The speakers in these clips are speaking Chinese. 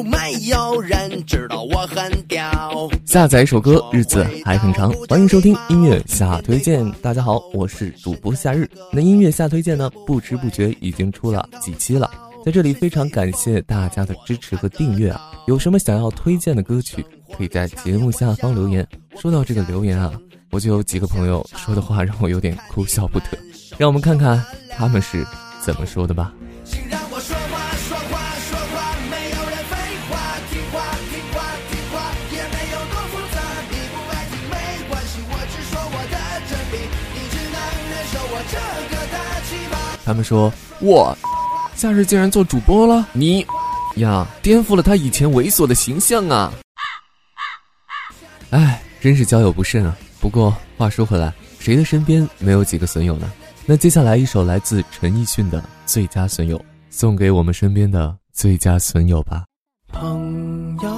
有有没人知道我很屌？下载一首歌，日子还很长。欢迎收听音乐下推荐。大家好，我是主播夏日。那音乐下推荐呢？不知不觉已经出了几期了。在这里非常感谢大家的支持和订阅啊！有什么想要推荐的歌曲，可以在节目下方留言。说到这个留言啊，我就有几个朋友说的话让我有点哭笑不得。让我们看看他们是怎么说的吧。请让我说说话话他们说：“我，夏日竟然做主播了！你呀，颠覆了他以前猥琐的形象啊！哎，真是交友不慎啊！不过话说回来，谁的身边没有几个损友呢？那接下来一首来自陈奕迅的《最佳损友》，送给我们身边的最佳损友吧。”朋友。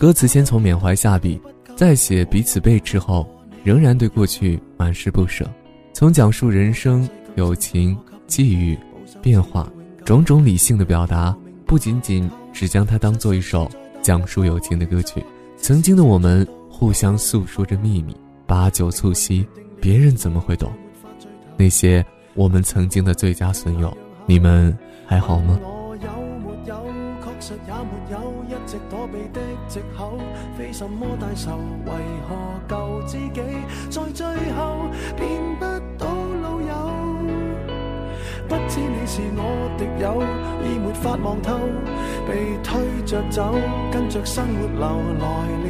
歌词先从缅怀下笔，再写彼此背驰后，仍然对过去满是不舍。从讲述人生、友情、际遇、变化种种理性的表达，不仅仅只将它当做一首讲述友情的歌曲。曾经的我们互相诉说着秘密，把酒促膝，别人怎么会懂？那些我们曾经的最佳损友，你们还好吗？直躲避的藉口，非什么大仇。为何救知己在最后变不到老友？不知你是我敌友，已没法望透。被推着走，跟着生活流来了。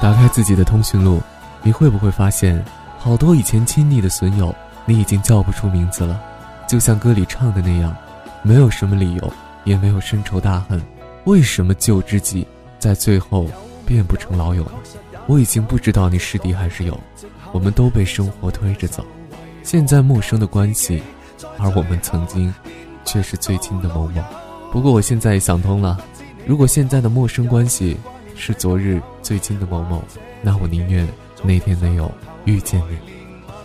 打开自己的通讯录，你会不会发现，好多以前亲昵的损友，你已经叫不出名字了？就像歌里唱的那样，没有什么理由，也没有深仇大恨，为什么旧知己在最后变不成老友了？我已经不知道你是敌还是友，我们都被生活推着走，现在陌生的关系，而我们曾经却是最亲的某某。不过我现在也想通了，如果现在的陌生关系。是昨日最近的某某，那我宁愿那天没有遇见你。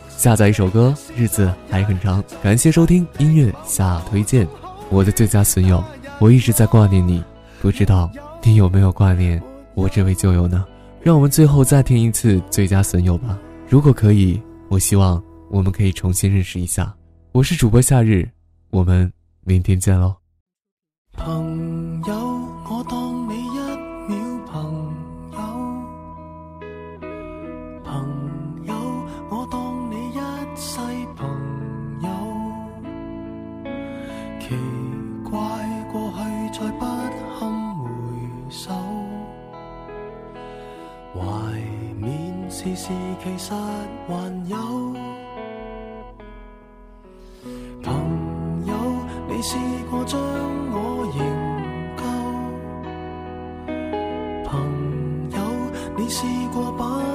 下载一首歌，日子还很长。感谢收听音乐下推荐，我的最佳损友。我一直在挂念你，不知道你有没有挂念我这位旧友呢？让我们最后再听一次《最佳损友》吧。如果可以，我希望我们可以重新认识一下。我是主播夏日，我们明天见喽。事事其实还有朋友，你试过将我营救？朋友，你试过把？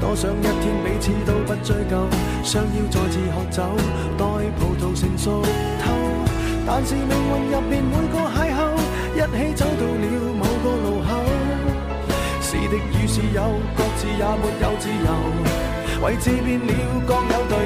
多想一天彼此都不追究，想要再次喝酒，待葡萄成熟透。但是命运入面每个邂逅，一起走到了某个路口，是敌与是友，各自也没有自由，位置变了各有对。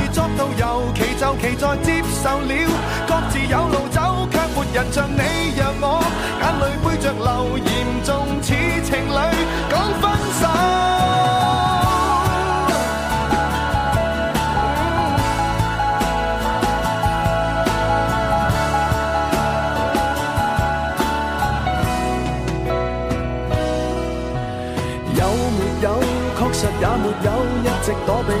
期在接受了，各自有路走，却没人像你让我眼泪背着流，严重似情侣讲分手。有没有？确实也没有，一直躲避。